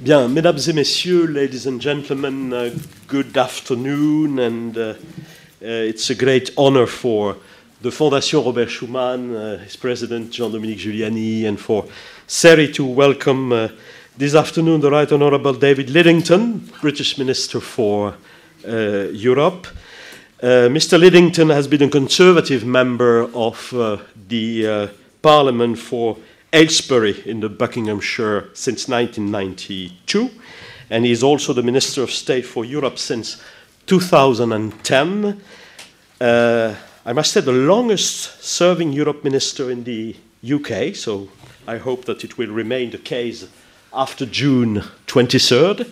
Bien, mesdames et messieurs, ladies and gentlemen, uh, good afternoon, and uh, uh, it's a great honor for the Fondation Robert Schuman, uh, its president Jean-Dominique Giuliani, and for CERI to welcome uh, this afternoon the Right Honorable David Lidington, British Minister for uh, Europe. Mr. Lidington has been a Conservative member of the Parliament for Aylesbury in the Buckinghamshire since 1992, and he is also the Minister of State for Europe since 2010. Uh, I must say, the longest serving Europe minister in the UK, so I hope that it will remain the case after June 23rd.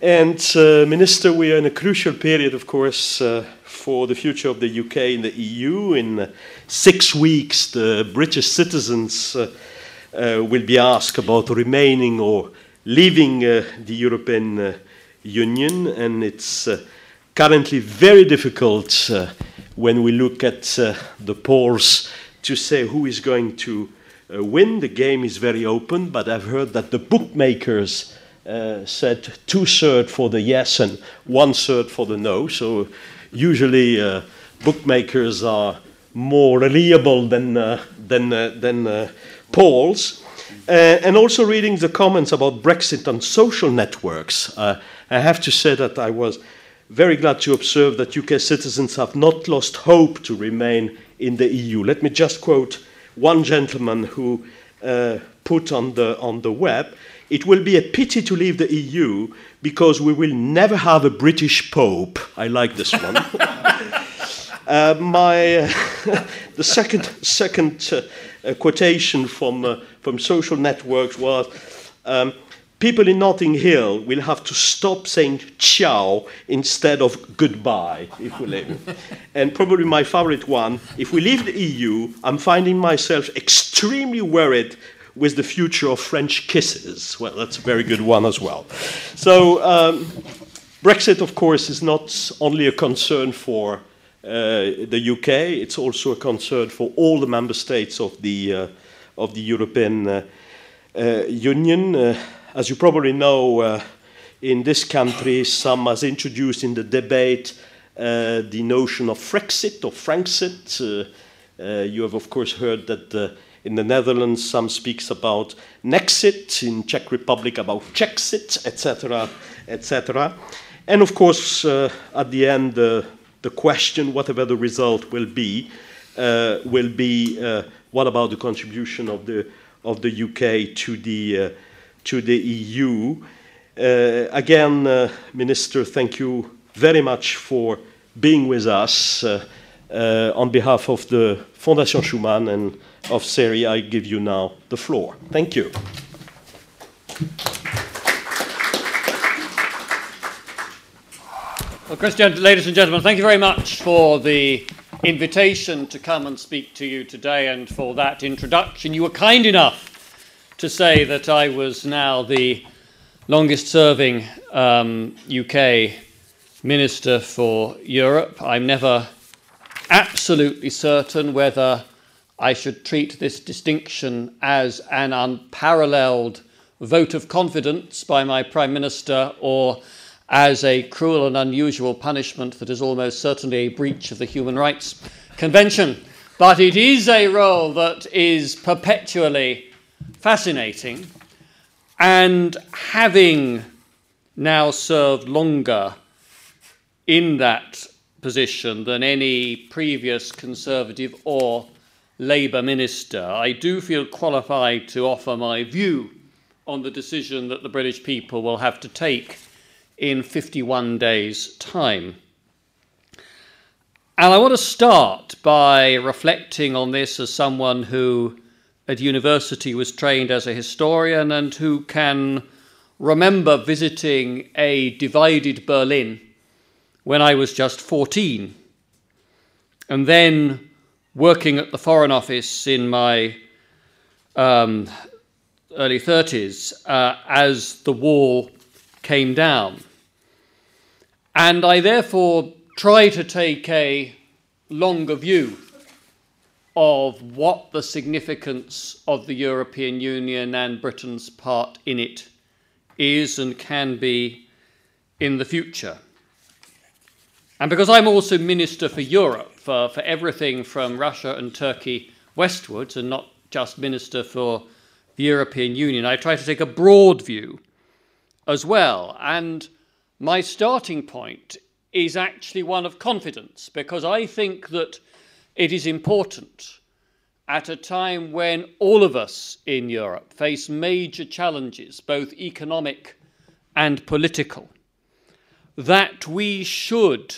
And, uh, Minister, we are in a crucial period, of course, uh, for the future of the UK in the EU. In six weeks, the British citizens uh, uh, will be asked about remaining or leaving uh, the European uh, Union, and it's uh, currently very difficult when we look at the polls to say who is going to win. The game is very open, but I've heard that the bookmakers. Uh, said two thirds for the yes and one third for the no. So usually uh, bookmakers are more reliable than, uh, than, uh, than uh, polls. Uh, and also reading the comments about Brexit on social networks, uh, I have to say that I was very glad to observe that UK citizens have not lost hope to remain in the EU. Let me just quote one gentleman who put on the, on the web it will be a pity to leave the EU because we will never have a British Pope. I like this one. uh, my, uh, the second, second uh, quotation from, uh, from social networks was um, people in Notting Hill will have to stop saying ciao instead of goodbye if we leave. and probably my favorite one if we leave the EU, I'm finding myself extremely worried with the future of French kisses. Well, that's a very good one as well. So, um, Brexit, of course, is not only a concern for uh, the UK, it's also a concern for all the member states of the, uh, of the European uh, uh Union. As you probably know, in this country, some has introduced in the debate the notion of Frexit or Franksit. you have, of course, heard that in the Netherlands, some speaks about Nexit. In Czech Republic, about Czechsit, etc., etc. And of course, uh, at the end, uh, the question, whatever the result will be, uh, will be uh, what about the contribution of the of the UK to the uh, to the EU? Uh, again, Minister, thank you very much for being with us on behalf of the Fondation Schuman and of CERI, I give you now the floor. Thank you. Well, Christian, ladies and gentlemen, thank you very much for the invitation to come and speak to you today and for that introduction. You were kind enough to say that I was now the longest serving um, UK Minister for Europe. I'm never absolutely certain whether I should treat this distinction as an unparalleled vote of confidence by my Prime Minister or as a cruel and unusual punishment that is almost certainly a breach of the Human Rights Convention. But it is a role that is perpetually fascinating, and having now served longer in that position than any previous Conservative or Labour minister, I do feel qualified to offer my view on the decision that the British people will have to take in 51 days' time. And I want to start by reflecting on this as someone who at university was trained as a historian and who can remember visiting a divided Berlin when I was just 14. And then working at the Foreign Office in my um, early 30s uh, as the wall came down. And I therefore try to take a longer view of what the significance of the European Union and Britain's part in it is and can be in the future. And because I'm also Minister for Europe, for, for everything from Russia and Turkey westwards, and not just Minister for the European Union, I try to take a broad view as well. And my starting point is actually one of confidence, because I think that it is important at a time when all of us in Europe face major challenges, both economic and political, that we should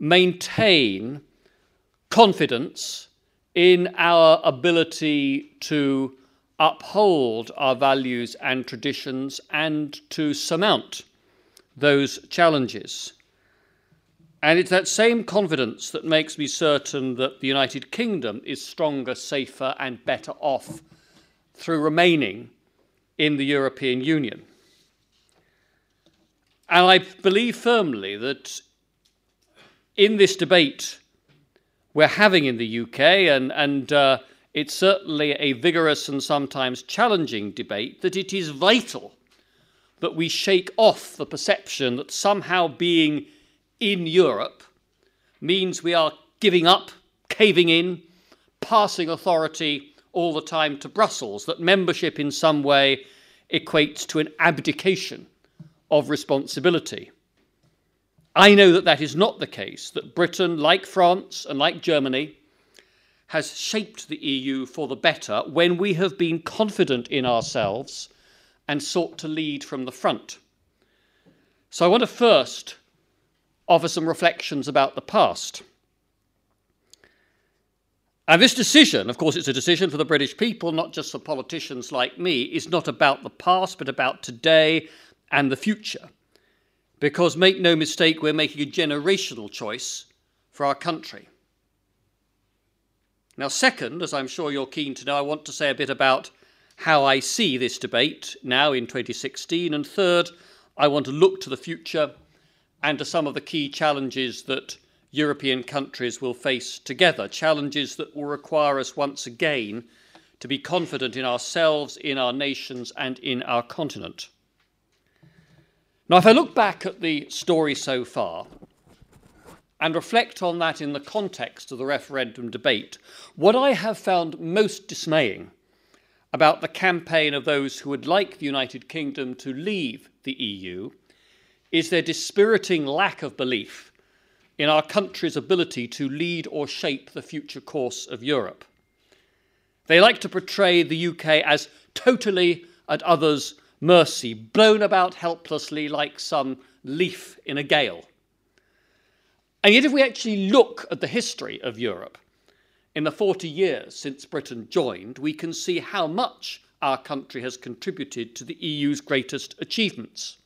maintain confidence in our ability to uphold our values and traditions and to surmount those challenges. And it's that same confidence that makes me certain that the United Kingdom is stronger, safer, and better off through remaining in the European Union. And I believe firmly that in this debate we're having in the UK, and, and uh, it's certainly a vigorous and sometimes challenging debate, that it is vital that we shake off the perception that somehow being in Europe means we are giving up, caving in, passing authority all the time to Brussels, that membership in some way equates to an abdication of responsibility. I know that that is not the case, that Britain, like France and like Germany, has shaped the EU for the better when we have been confident in ourselves and sought to lead from the front. So I want to first offer some reflections about the past. And this decision, of course, it's a decision for the British people, not just for politicians like me, is not about the past, but about today and the future. Because make no mistake, we're making a generational choice for our country. Now, second, as I'm sure you're keen to know, I want to say a bit about how I see this debate now in 2016. And third, I want to look to the future and to some of the key challenges that European countries will face together, challenges that will require us once again to be confident in ourselves, in our nations, and in our continent. Now, if I look back at the story so far and reflect on that in the context of the referendum debate, what I have found most dismaying about the campaign of those who would like the United Kingdom to leave the EU is their dispiriting lack of belief in our country's ability to lead or shape the future course of Europe. They like to portray the UK as totally at others' mercy, blown about helplessly like some leaf in a gale. And yet, if we actually look at the history of Europe, in the 40 years since Britain joined, we can see how much our country has contributed to the EU's greatest achievements.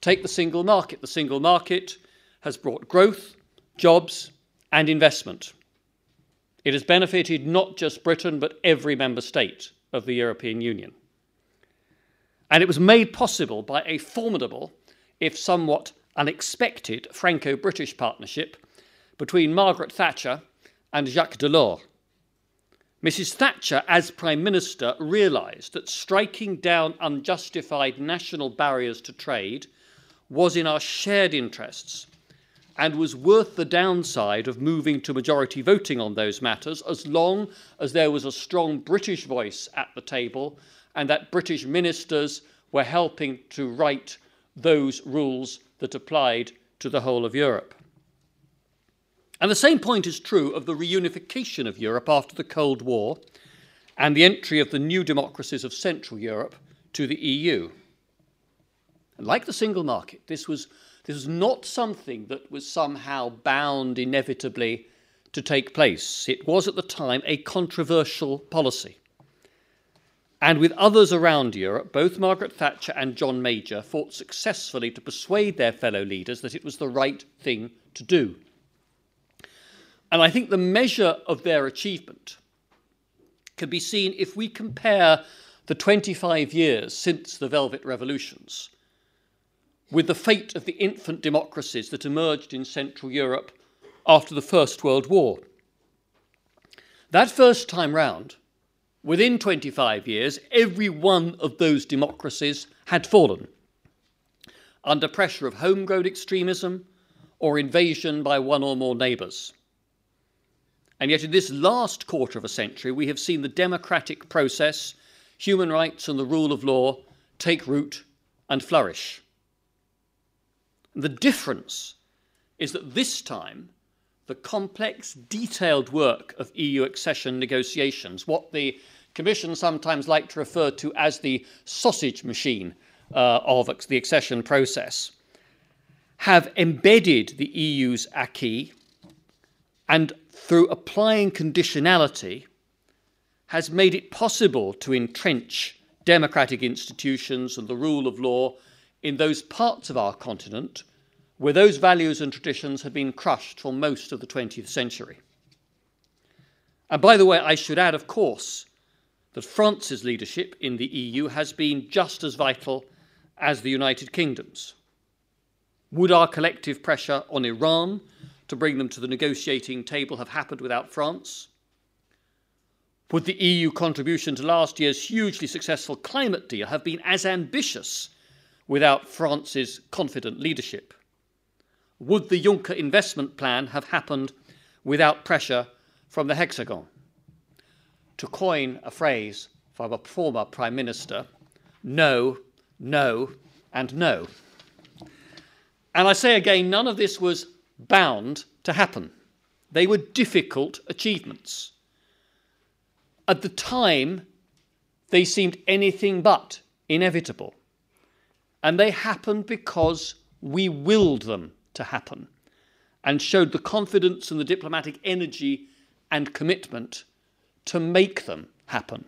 Take the single market. The single market has brought growth, jobs, and investment. It has benefited not just Britain, but every member state of the European Union. And it was made possible by a formidable, if somewhat unexpected, Franco British partnership between Margaret Thatcher and Jacques Delors. Mrs. Thatcher, as Prime Minister, realised that striking down unjustified national barriers to trade was in our shared interests and was worth the downside of moving to majority voting on those matters as long as there was a strong British voice at the table and that British ministers were helping to write those rules that applied to the whole of Europe. And the same point is true of the reunification of Europe after the Cold War and the entry of the new democracies of Central Europe to the EU. And like the single market, this was, this was not something that was somehow bound inevitably to take place. It was at the time a controversial policy. And with others around Europe, both Margaret Thatcher and John Major fought successfully to persuade their fellow leaders that it was the right thing to do. And I think the measure of their achievement can be seen if we compare the 25 years since the Velvet Revolutions with the fate of the infant democracies that emerged in Central Europe after the First World War. That first time round, within 25 years, every one of those democracies had fallen under pressure of homegrown extremism or invasion by one or more neighbours. And yet, in this last quarter of a century, we have seen the democratic process, human rights, and the rule of law take root and flourish. The difference is that this time, the complex, detailed work of EU accession negotiations, what the Commission sometimes like to refer to as the sausage machine uh, of the accession process, have embedded the EU's acquis and through applying conditionality has made it possible to entrench democratic institutions and the rule of law in those parts of our continent where those values and traditions have been crushed for most of the 20th century. And by the way, I should add, of course, that France's leadership in the EU has been just as vital as the United Kingdom's. Would our collective pressure on Iran to bring them to the negotiating table have happened without France? Would the EU contribution to last year's hugely successful climate deal have been as ambitious without France's confident leadership? Would the Juncker investment plan have happened without pressure from the Hexagon? To coin a phrase from a former Prime Minister, no, no, and no. And I say again, none of this was bound to happen. They were difficult achievements. At the time, they seemed anything but inevitable. And they happened because we willed them to happen and showed the confidence and the diplomatic energy and commitment to make them happen.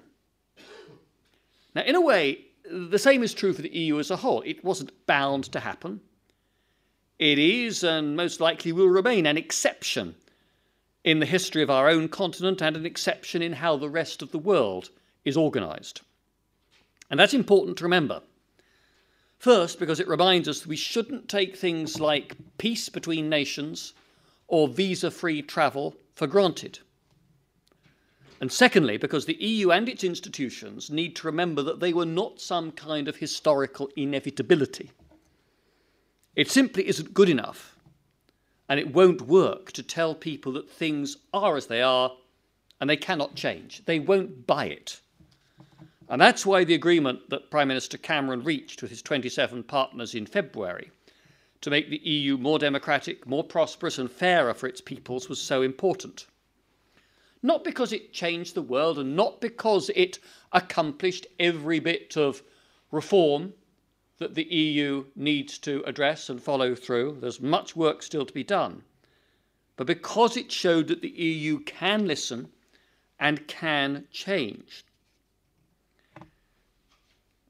Now, in a way, the same is true for the EU as a whole. It wasn't bound to happen. It is, and most likely will remain, an exception in the history of our own continent and an exception in how the rest of the world is organised. And that's important to remember. First, because it reminds us that we shouldn't take things like peace between nations or visa free travel for granted. And secondly, because the EU and its institutions need to remember that they were not some kind of historical inevitability. It simply isn't good enough, and it won't work to tell people that things are as they are and they cannot change. They won't buy it. And that's why the agreement that Prime Minister Cameron reached with his 27 partners in February to make the EU more democratic, more prosperous, and fairer for its peoples was so important not because it changed the world and not because it accomplished every bit of reform that the EU needs to address and follow through. There's much work still to be done. But because it showed that the EU can listen and can change.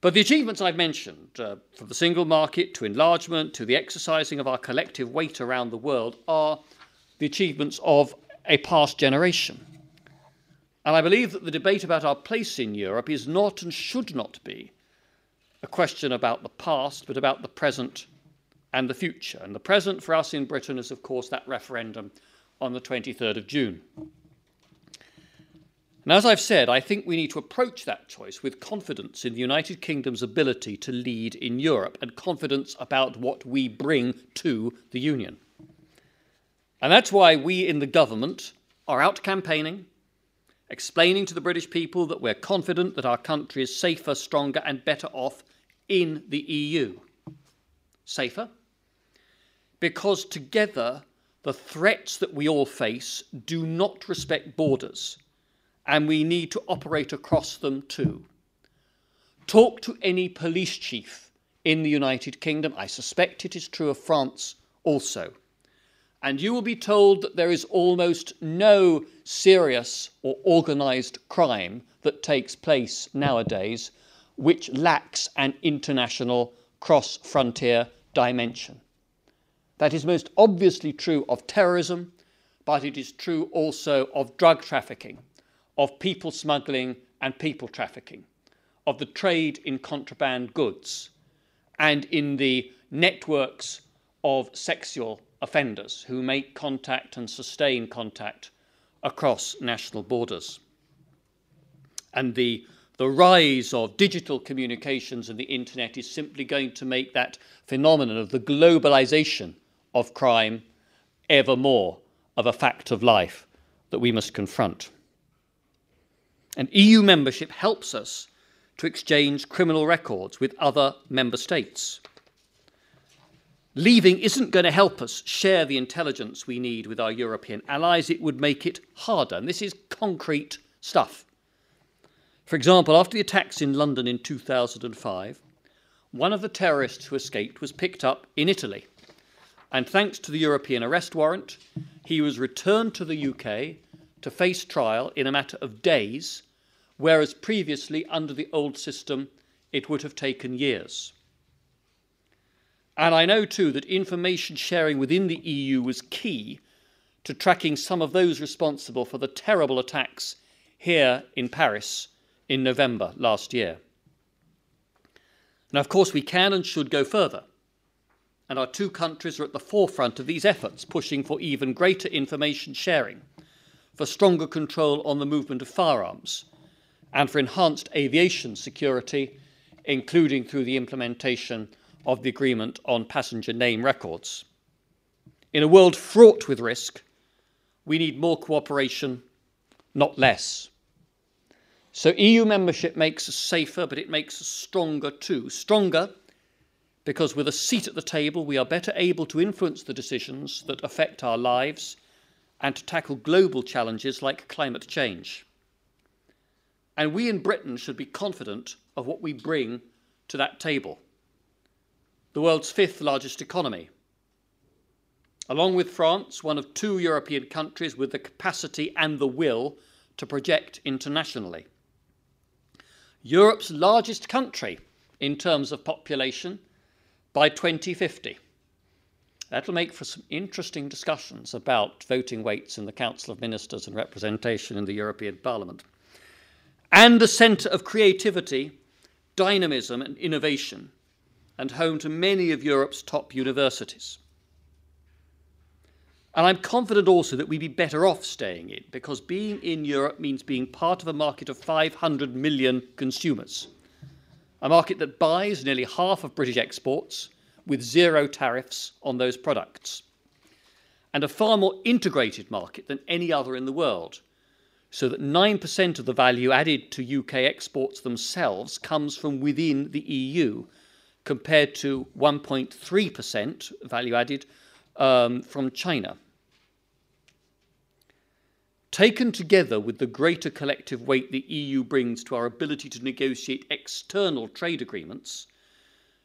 But the achievements I've mentioned, uh, from the single market to enlargement to the exercising of our collective weight around the world, are the achievements of a past generation. And I believe that the debate about our place in Europe is not and should not be a question about the past, but about the present and the future. And the present for us in Britain is, of course, that referendum on the 23rd of June. And as I've said, I think we need to approach that choice with confidence in the United Kingdom's ability to lead in Europe and confidence about what we bring to the Union. And that's why we in the government are out campaigning, explaining to the British people that we're confident that our country is safer, stronger, and better off in the EU. Safer? Because together, the threats that we all face do not respect borders, and we need to operate across them too. Talk to any police chief in the United Kingdom. I suspect it is true of France also and you will be told that there is almost no serious or organised crime that takes place nowadays which lacks an international cross frontier dimension. That is most obviously true of terrorism, but it is true also of drug trafficking, of people smuggling and people trafficking, of the trade in contraband goods, and in the networks of sexual offenders who make contact and sustain contact across national borders. And the, the rise of digital communications and the internet is simply going to make that phenomenon of the globalization of crime ever more of a fact of life that we must confront. And EU membership helps us to exchange criminal records with other member states. Leaving isn't going to help us share the intelligence we need with our European allies, it would make it harder. And this is concrete stuff. For example, after the attacks in London in 2005, one of the terrorists who escaped was picked up in Italy. And thanks to the European arrest warrant, he was returned to the UK to face trial in a matter of days, whereas previously, under the old system, it would have taken years. And I know too that information sharing within the EU was key to tracking some of those responsible for the terrible attacks here in Paris in November last year. Now, of course, we can and should go further. And our two countries are at the forefront of these efforts, pushing for even greater information sharing, for stronger control on the movement of firearms, and for enhanced aviation security, including through the implementation of the agreement on passenger name records. In a world fraught with risk, we need more cooperation, not less. So EU membership makes us safer, but it makes us stronger too. Stronger because with a seat at the table, we are better able to influence the decisions that affect our lives and to tackle global challenges like climate change. And we in Britain should be confident of what we bring to that table the world's fifth largest economy. Along with France, one of two European countries with the capacity and the will to project internationally. Europe's largest country in terms of population by 2050. That'll make for some interesting discussions about voting weights in the Council of Ministers and representation in the European Parliament. And a centre of creativity, dynamism, and innovation and home to many of Europe's top universities. And I'm confident also that we'd be better off staying in because being in Europe means being part of a market of 500 million consumers, a market that buys nearly half of British exports with zero tariffs on those products, and a far more integrated market than any other in the world, so that 9% of the value added to UK exports themselves comes from within the EU compared to 1.3% value added um, from China. Taken together with the greater collective weight the EU brings to our ability to negotiate external trade agreements,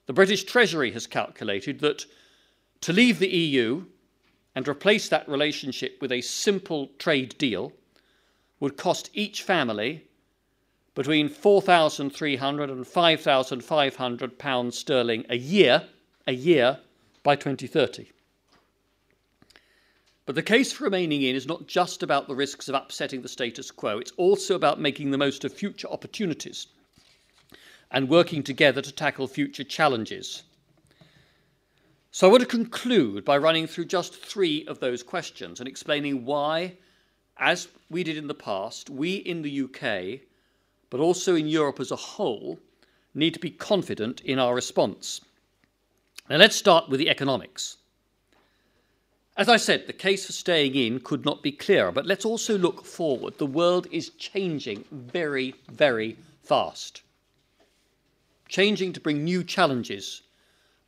the British Treasury has calculated that to leave the EU and replace that relationship with a simple trade deal would cost each family between 4,300 and 5,500 pounds sterling a year, a year by 2030. But the case for remaining in is not just about the risks of upsetting the status quo, it's also about making the most of future opportunities and working together to tackle future challenges. So I want to conclude by running through just three of those questions and explaining why, as we did in the past, we in the UK but also in Europe as a whole, need to be confident in our response. Now, let's start with the economics. As I said, the case for staying in could not be clearer, but let's also look forward. The world is changing very, very fast. Changing to bring new challenges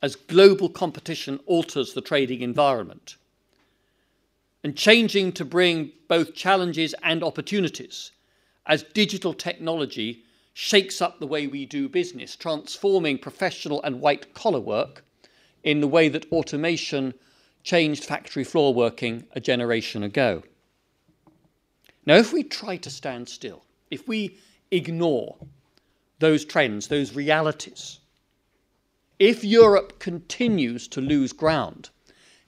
as global competition alters the trading environment. And changing to bring both challenges and opportunities as digital technology shakes up the way we do business, transforming professional and white collar work in the way that automation changed factory floor working a generation ago. Now, if we try to stand still, if we ignore those trends, those realities, if Europe continues to lose ground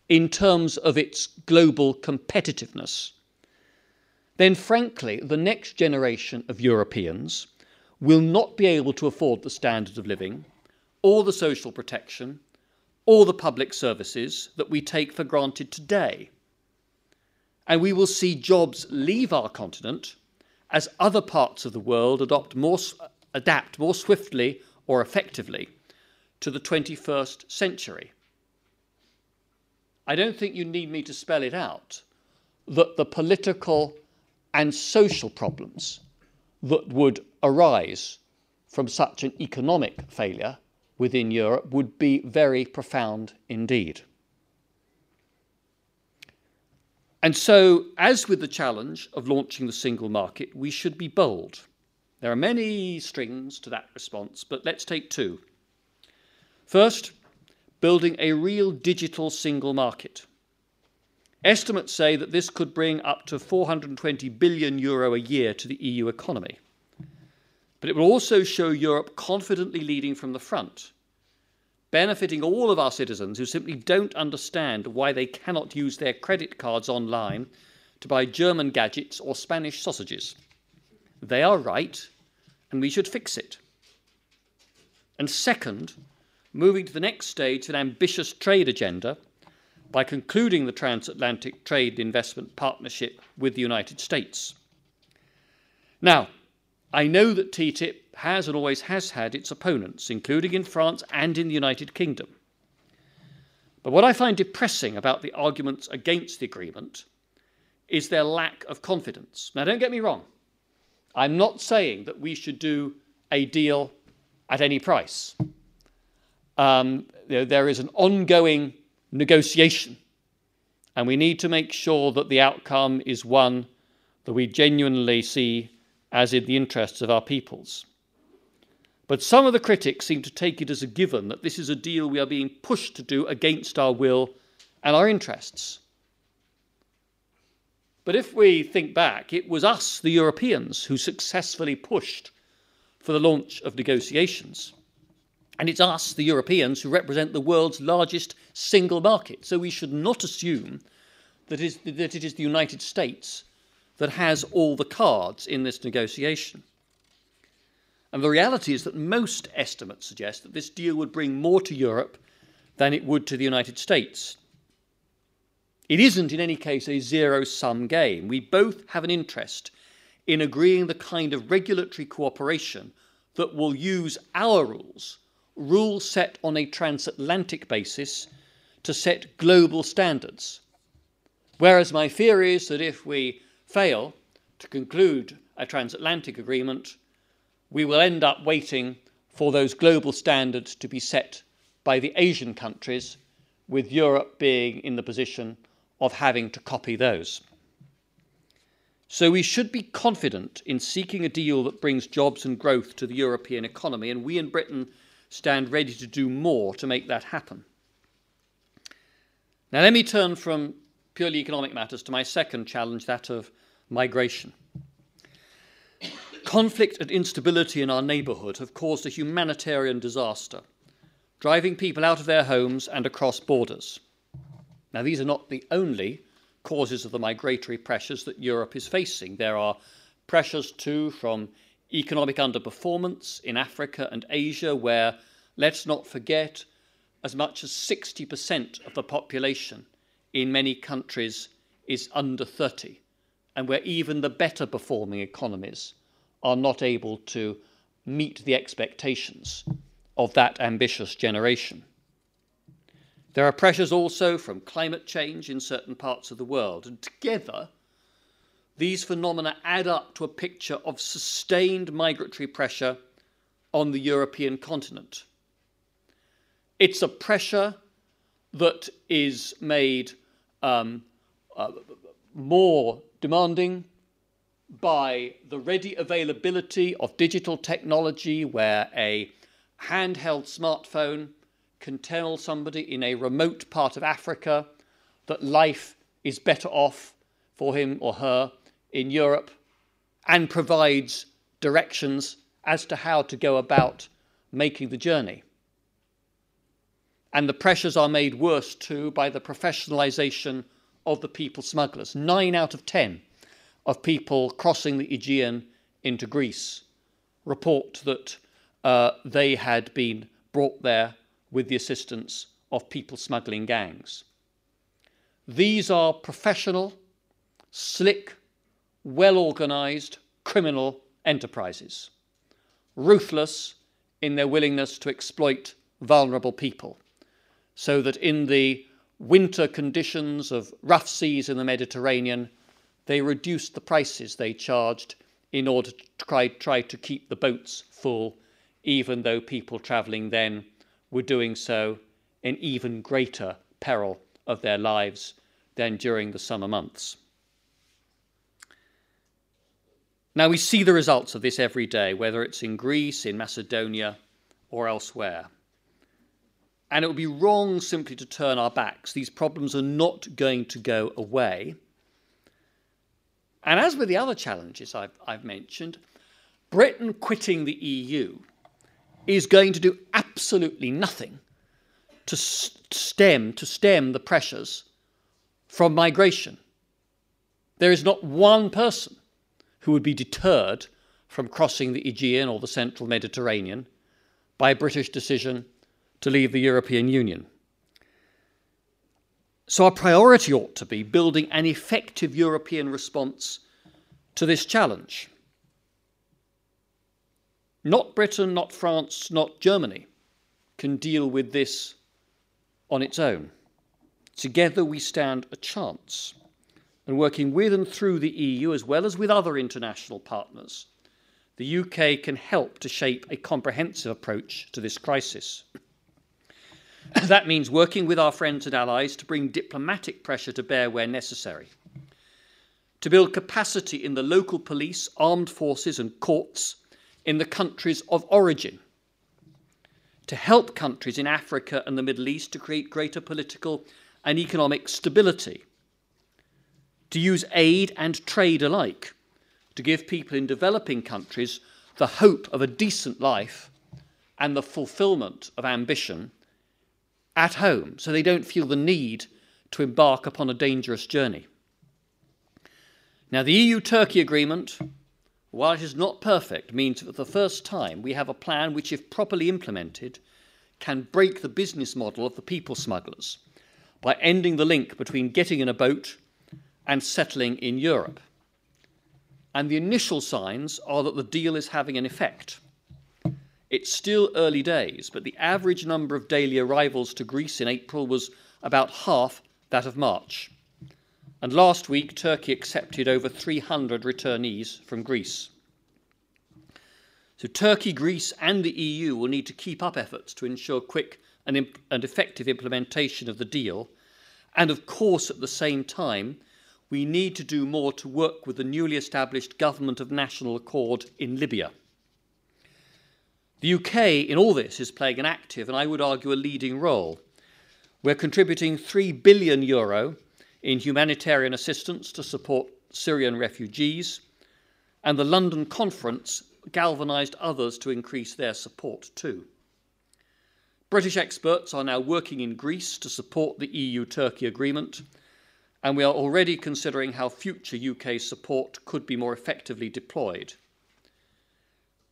in terms of its global competitiveness, then frankly, the next generation of Europeans will not be able to afford the standard of living or the social protection or the public services that we take for granted today. And we will see jobs leave our continent as other parts of the world adopt more, adapt more swiftly or effectively to the 21st century. I don't think you need me to spell it out that the political and social problems that would arise from such an economic failure within Europe would be very profound indeed. And so, as with the challenge of launching the single market, we should be bold. There are many strings to that response, but let's take two. First, building a real digital single market. Estimates say that this could bring up to 420 billion euro a year to the EU economy. But it will also show Europe confidently leading from the front, benefiting all of our citizens who simply don't understand why they cannot use their credit cards online to buy German gadgets or Spanish sausages. They are right, and we should fix it. And second, moving to the next stage, an ambitious trade agenda by concluding the transatlantic trade investment partnership with the United States. Now, I know that TTIP has and always has had its opponents, including in France and in the United Kingdom. But what I find depressing about the arguments against the agreement is their lack of confidence. Now, don't get me wrong. I'm not saying that we should do a deal at any price um, there is an ongoing negotiation, and we need to make sure that the outcome is one that we genuinely see as in the interests of our peoples. But some of the critics seem to take it as a given that this is a deal we are being pushed to do against our will and our interests. But if we think back, it was us, the Europeans, who successfully pushed for the launch of negotiations. And it's us, the Europeans, who represent the world's largest single market. So we should not assume that, is, that it is the United States that has all the cards in this negotiation. And the reality is that most estimates suggest that this deal would bring more to Europe than it would to the United States. It isn't, in any case, a zero sum game. We both have an interest in agreeing the kind of regulatory cooperation that will use our rules rules set on a transatlantic basis to set global standards. Whereas my fear is that if we fail to conclude a transatlantic agreement, we will end up waiting for those global standards to be set by the Asian countries, with Europe being in the position of having to copy those. So we should be confident in seeking a deal that brings jobs and growth to the European economy, and we in Britain stand ready to do more to make that happen. Now, let me turn from purely economic matters to my second challenge, that of migration. Conflict and instability in our neighbourhood have caused a humanitarian disaster, driving people out of their homes and across borders. Now, these are not the only causes of the migratory pressures that Europe is facing. There are pressures too from economic underperformance in Africa and Asia, where, let's not forget, as much as 60% of the population in many countries is under 30, and where even the better performing economies are not able to meet the expectations of that ambitious generation. There are pressures also from climate change in certain parts of the world, and together these phenomena add up to a picture of sustained migratory pressure on the European continent. It's a pressure that is made um, uh, more demanding by the ready availability of digital technology, where a handheld smartphone can tell somebody in a remote part of Africa that life is better off for him or her in Europe and provides directions as to how to go about making the journey. And the pressures are made worse too by the professionalisation of the people smugglers. Nine out of ten of people crossing the Aegean into Greece report that uh, they had been brought there with the assistance of people smuggling gangs. These are professional, slick, well organized, criminal enterprises, ruthless in their willingness to exploit vulnerable people, so that in the winter conditions of rough seas in the Mediterranean, they reduced the prices they charged in order to try, try to keep the boats full, even though people travelling then were doing so in even greater peril of their lives than during the summer months. Now, we see the results of this every day, whether it's in Greece, in Macedonia, or elsewhere. And it would be wrong simply to turn our backs. These problems are not going to go away. And as with the other challenges I've, I've mentioned, Britain quitting the EU is going to do absolutely nothing to stem to stem the pressures from migration. There is not one person who would be deterred from crossing the Aegean or the central Mediterranean by a British decision to leave the European Union. So, our priority ought to be building an effective European response to this challenge. Not Britain, not France, not Germany can deal with this on its own. Together we stand a chance. And working with and through the EU, as well as with other international partners, the UK can help to shape a comprehensive approach to this crisis. that means working with our friends and allies to bring diplomatic pressure to bear where necessary, to build capacity in the local police, armed forces, and courts in the countries of origin. To help countries in Africa and the Middle East to create greater political and economic stability, to use aid and trade alike to give people in developing countries the hope of a decent life and the fulfillment of ambition at home so they don't feel the need to embark upon a dangerous journey. Now, the EU Turkey agreement, while it is not perfect, means that for the first time we have a plan which, if properly implemented, can break the business model of the people smugglers by ending the link between getting in a boat and settling in Europe. And the initial signs are that the deal is having an effect. It's still early days, but the average number of daily arrivals to Greece in April was about half that of March. And last week, Turkey accepted over 300 returnees from Greece. So Turkey, Greece, and the EU will need to keep up efforts to ensure quick and, imp- and effective implementation of the deal. And of course, at the same time, we need to do more to work with the newly established Government of National Accord in Libya. The UK in all this is playing an active and I would argue a leading role. We're contributing 3 billion euro in humanitarian assistance to support Syrian refugees, and the London conference galvanised others to increase their support too. British experts are now working in Greece to support the EU Turkey agreement, and we are already considering how future UK support could be more effectively deployed.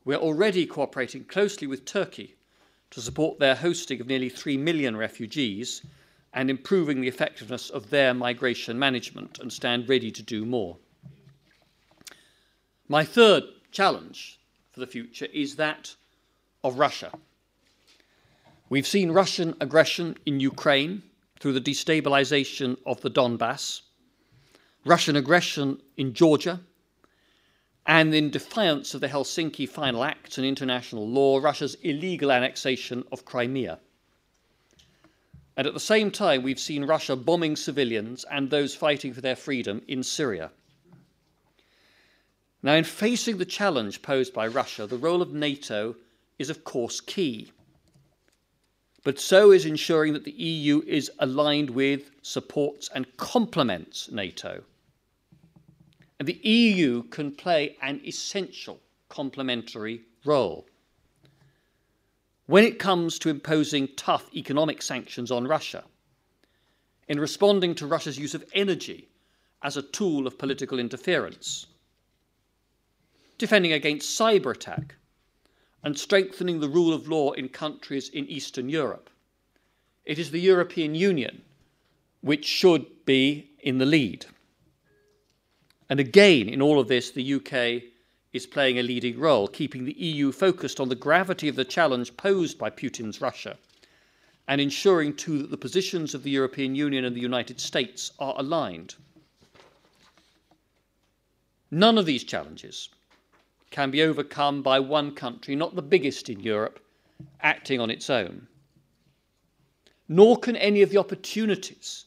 We are already cooperating closely with Turkey to support their hosting of nearly 3 million refugees and improving the effectiveness of their migration management and stand ready to do more. My third challenge for the future is that of Russia. We've seen Russian aggression in Ukraine through the destabilization of the Donbass, Russian aggression in Georgia, and in defiance of the Helsinki Final Acts and international law, Russia's illegal annexation of Crimea. And at the same time, we've seen Russia bombing civilians and those fighting for their freedom in Syria. Now, in facing the challenge posed by Russia, the role of NATO is, of course, key. But so is ensuring that the EU is aligned with, supports, and complements NATO. And the EU can play an essential complementary role. When it comes to imposing tough economic sanctions on Russia, in responding to Russia's use of energy as a tool of political interference, defending against cyber attack, and strengthening the rule of law in countries in Eastern Europe. It is the European Union which should be in the lead. And again, in all of this, the UK is playing a leading role, keeping the EU focused on the gravity of the challenge posed by Putin's Russia, and ensuring too that the positions of the European Union and the United States are aligned. None of these challenges can be overcome by one country, not the biggest in Europe, acting on its own. Nor can any of the opportunities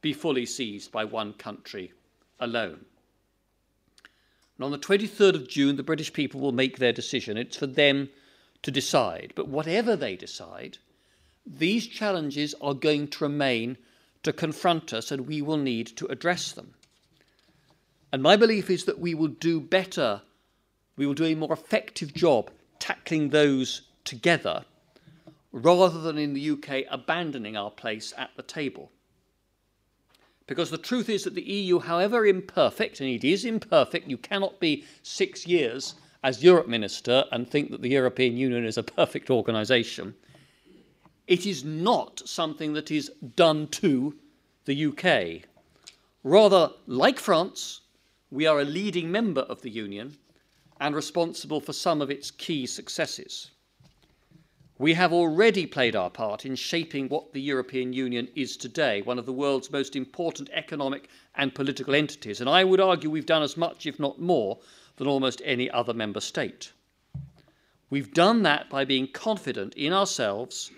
be fully seized by one country alone. And on the 23rd of June, the British people will make their decision. It's for them to decide. But whatever they decide, these challenges are going to remain to confront us, and we will need to address them. And my belief is that we will do better, we will do a more effective job tackling those together rather than in the UK abandoning our place at the table. Because the truth is that the EU, however imperfect, and it is imperfect, you cannot be six years as Europe Minister and think that the European Union is a perfect organisation. It is not something that is done to the UK. Rather, like France, we are a leading member of the Union and responsible for some of its key successes. We have already played our part in shaping what the European Union is today, one of the world's most important economic and political entities, and I would argue we've done as much, if not more, than almost any other member state. We've done that by being confident in ourselves,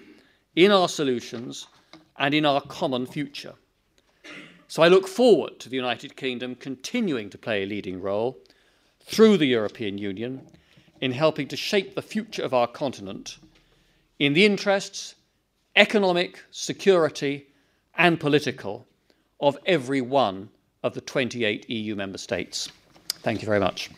in our solutions, and in our common future. So I look forward to the United Kingdom continuing to play a leading role through the European Union in helping to shape the future of our continent in the interests, economic, security, and political of every one of the 28 EU member states. Thank you very much.